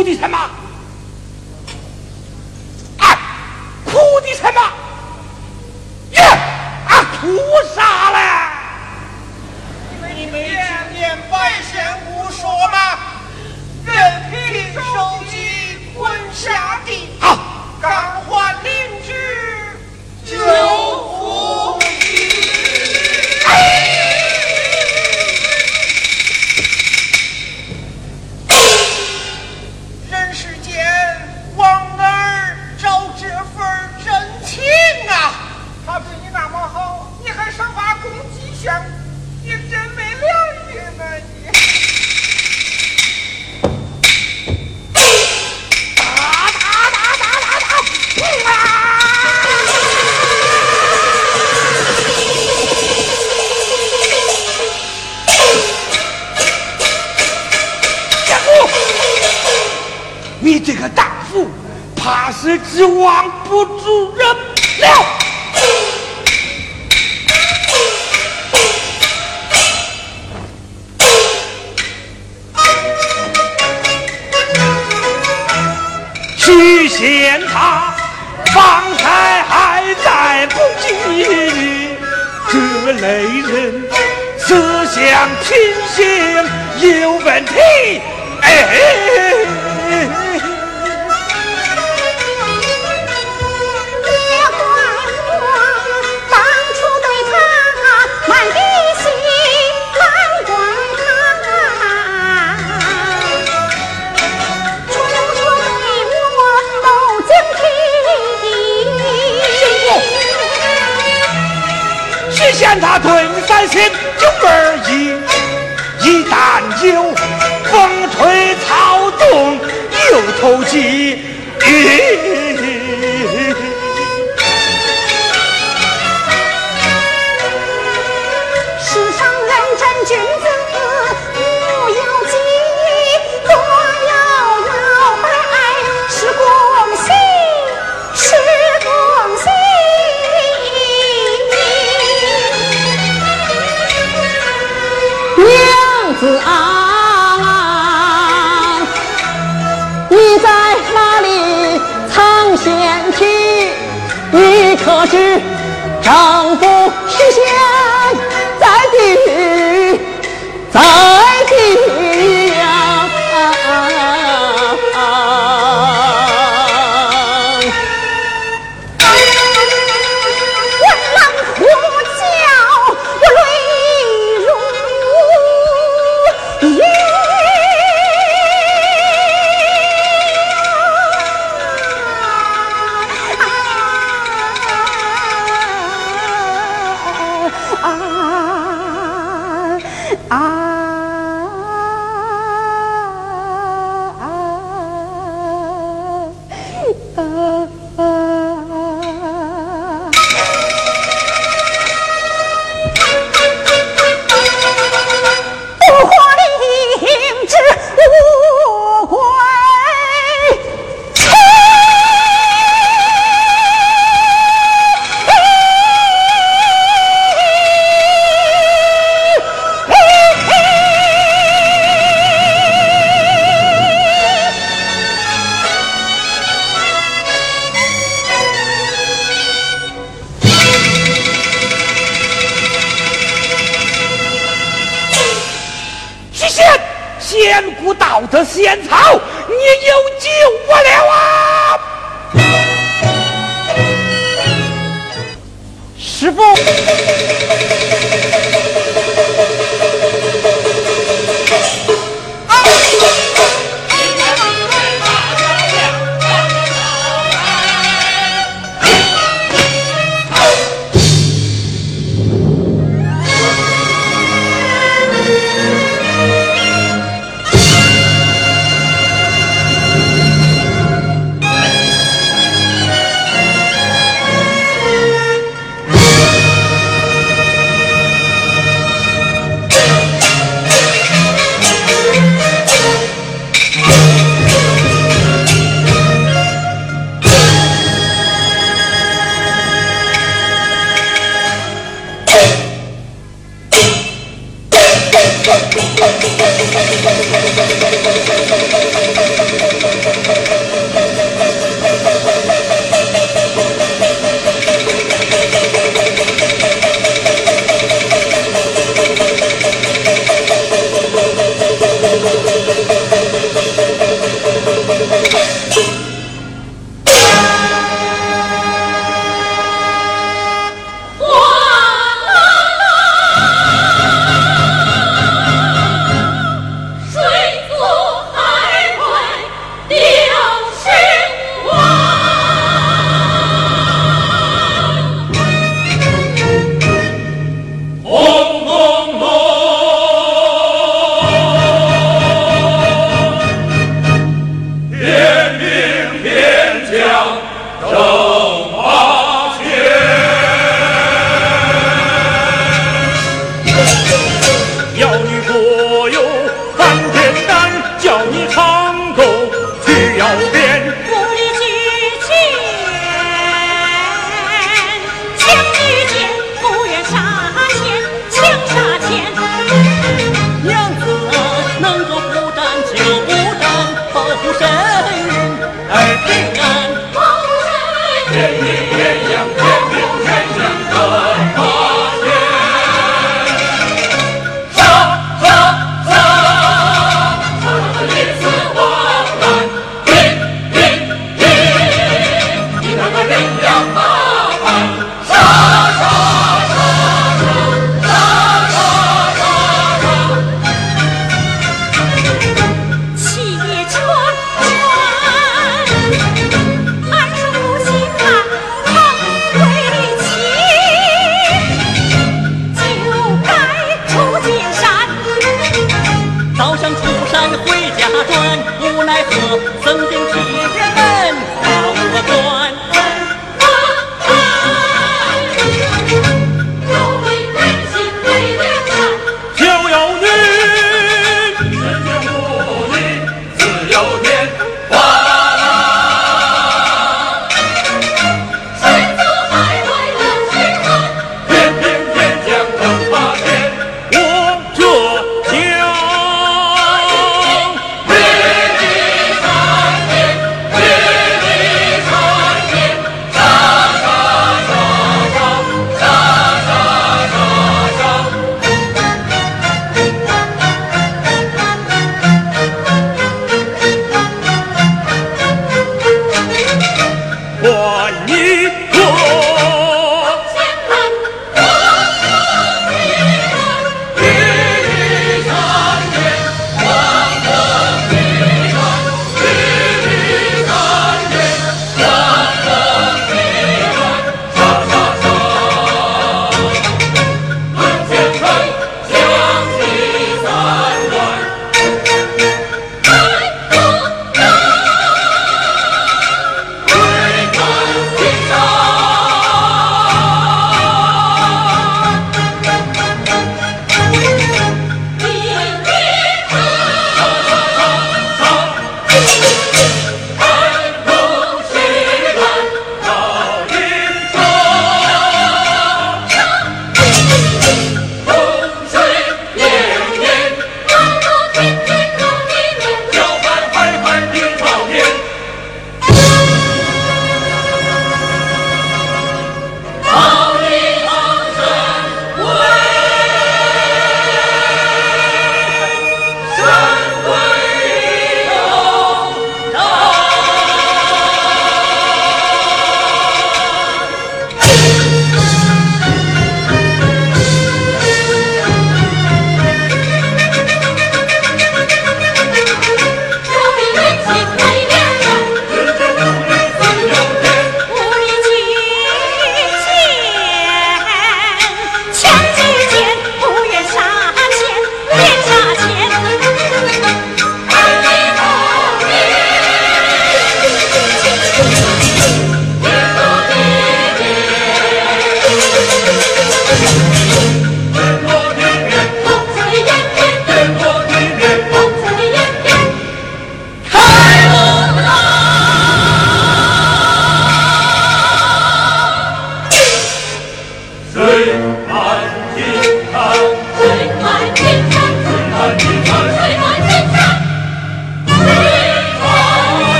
土地什么？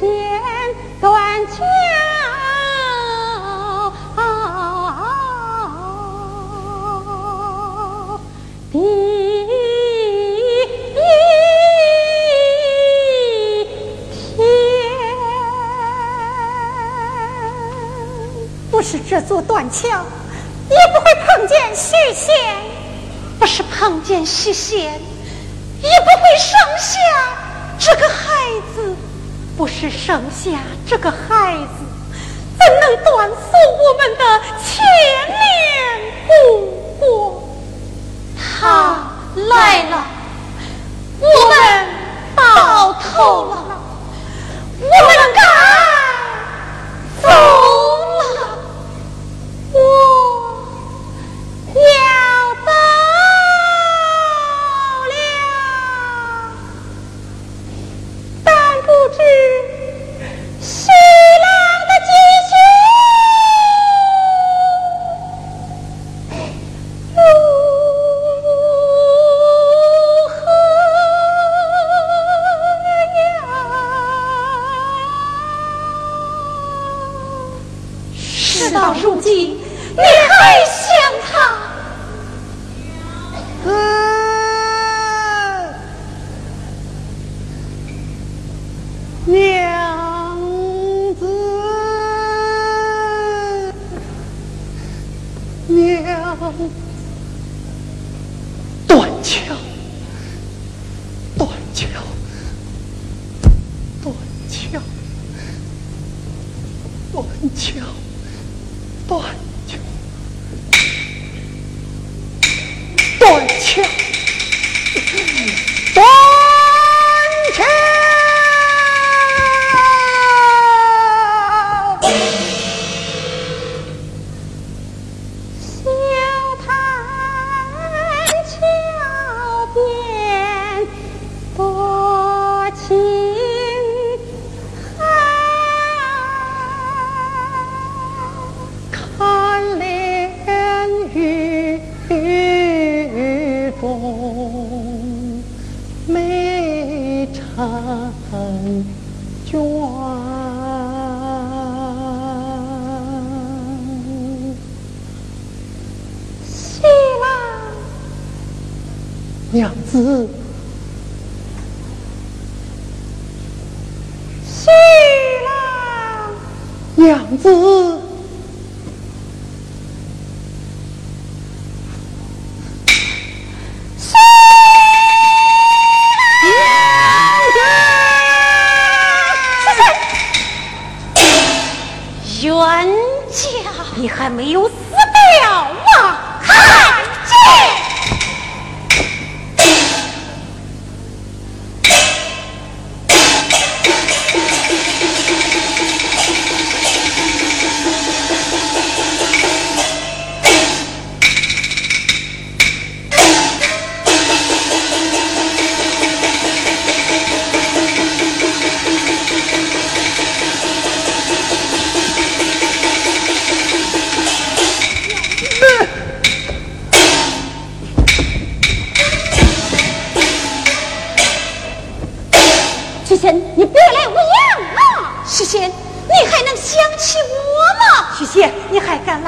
天断桥，地天，不是这座断桥，也不会碰见许仙；不是碰见许仙，也不会生下这个孩。不是生下这个孩子，怎能断送我们的千年古国？他来了，我们到头了，我们该断桥。断桥。断桥。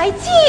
来见。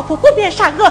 老婆不变善恶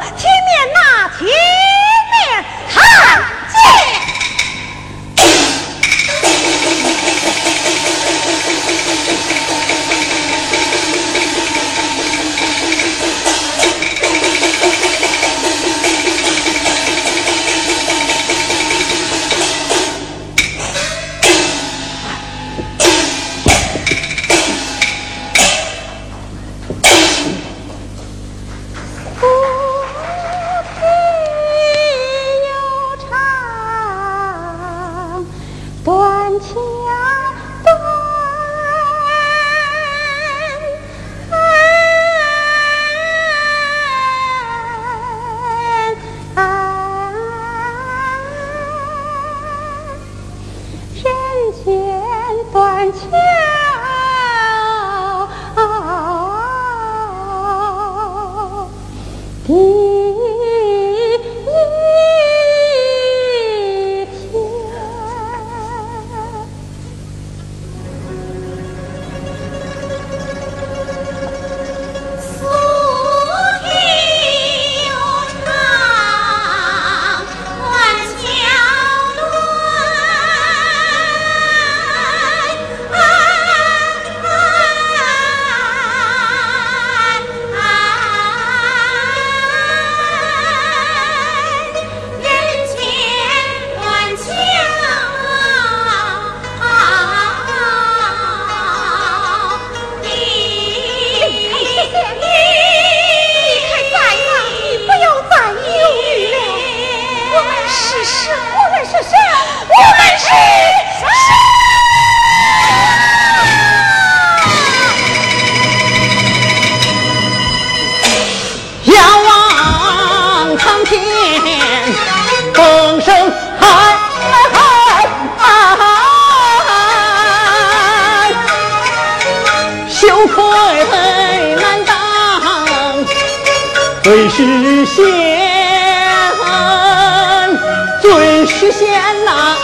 我们是什么妖苍天风声羞愧难当最是心实谢恩呐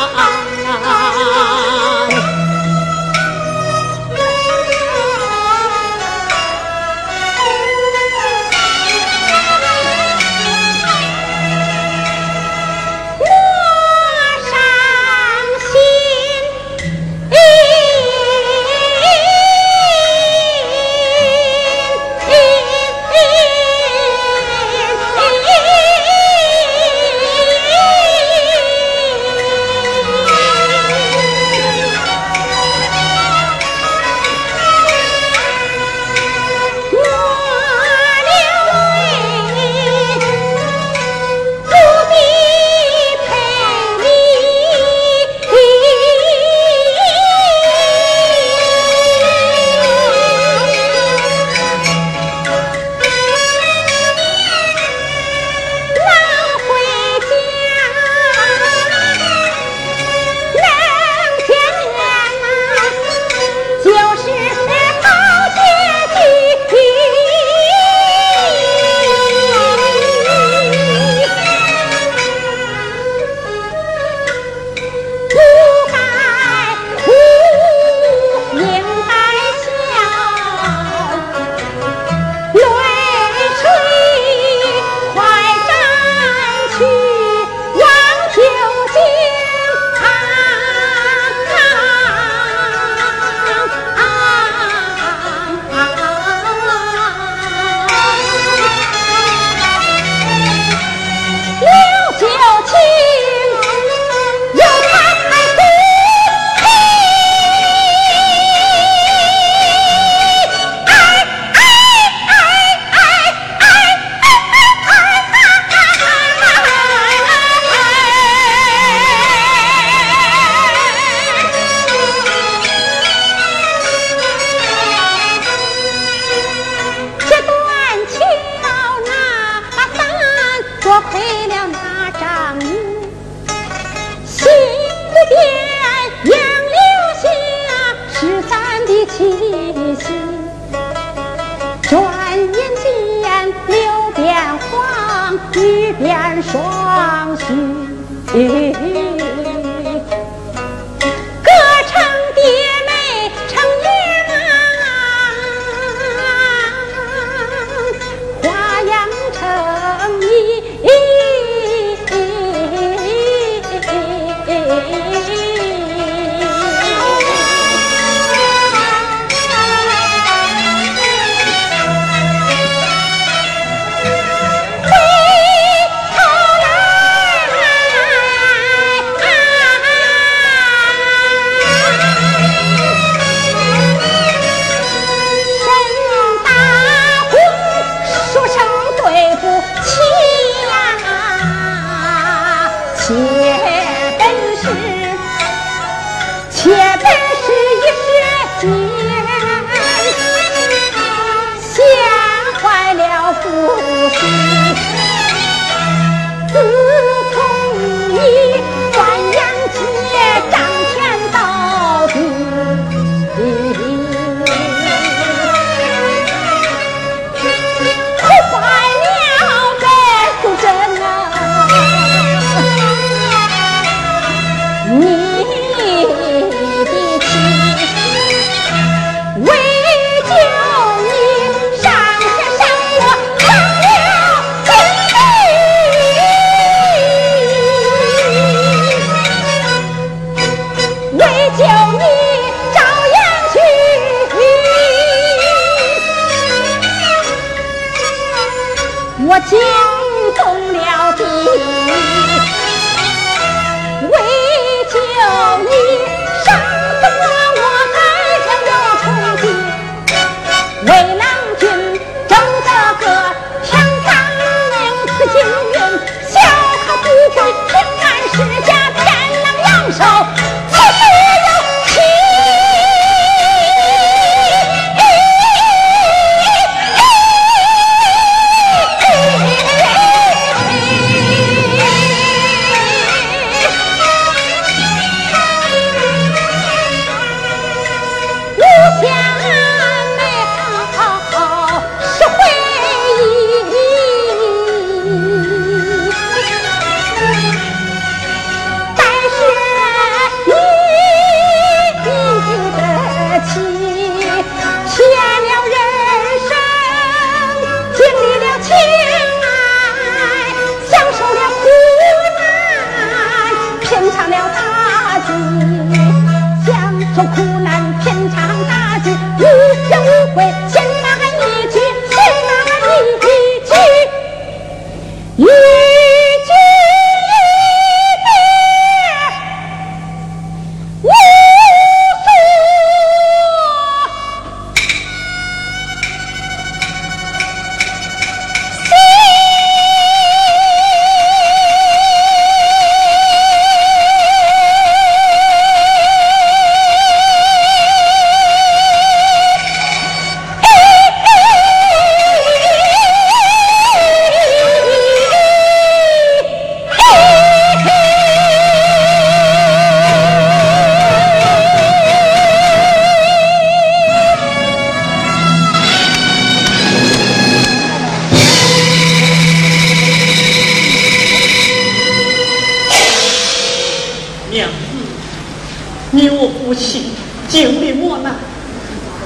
你我夫妻经历磨难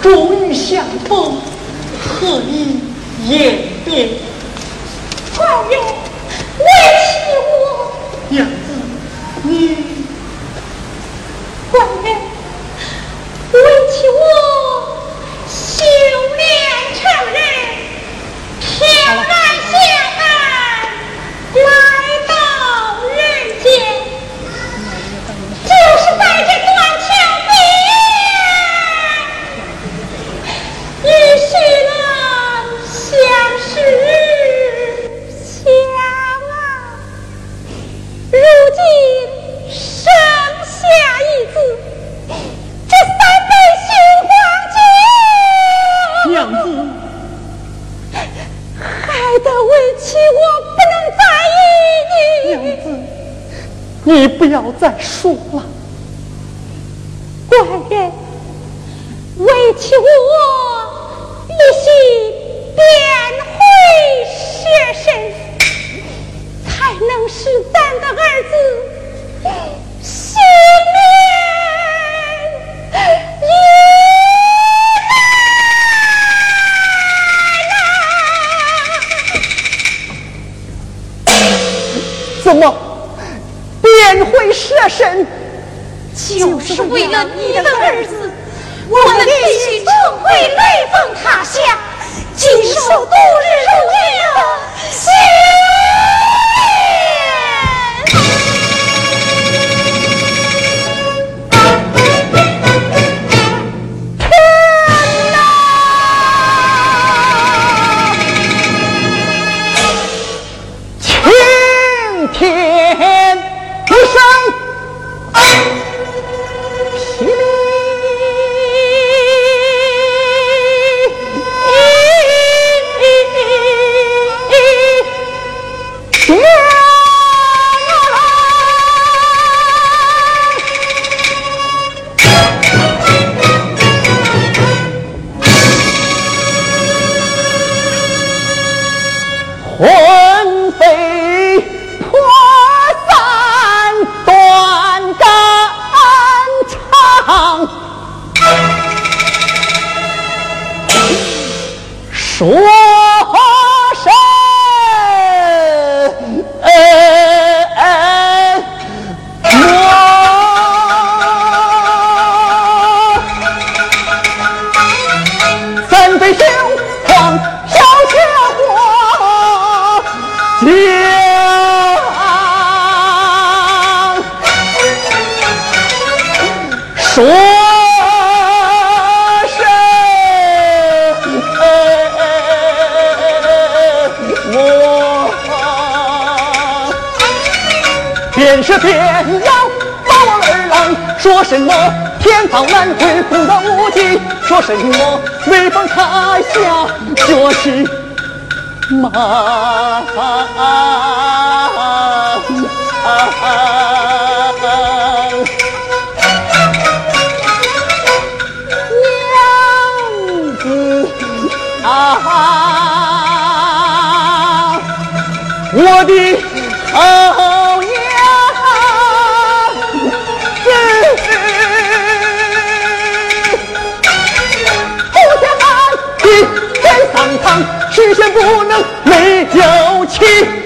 终于相逢何以言别官人你起我。娘子你官人你不要再说了。是妈娘子啊，我的。人生不能没有情。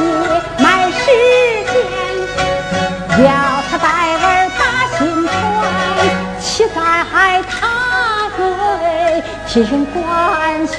你卖十间，要他带儿把心穿，岂在他归替人官宣？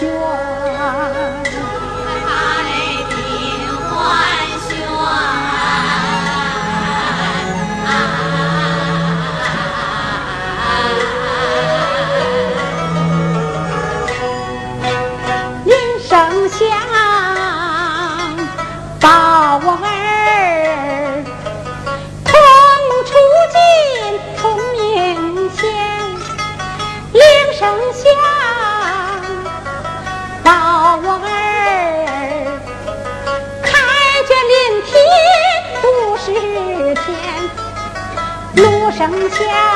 明天。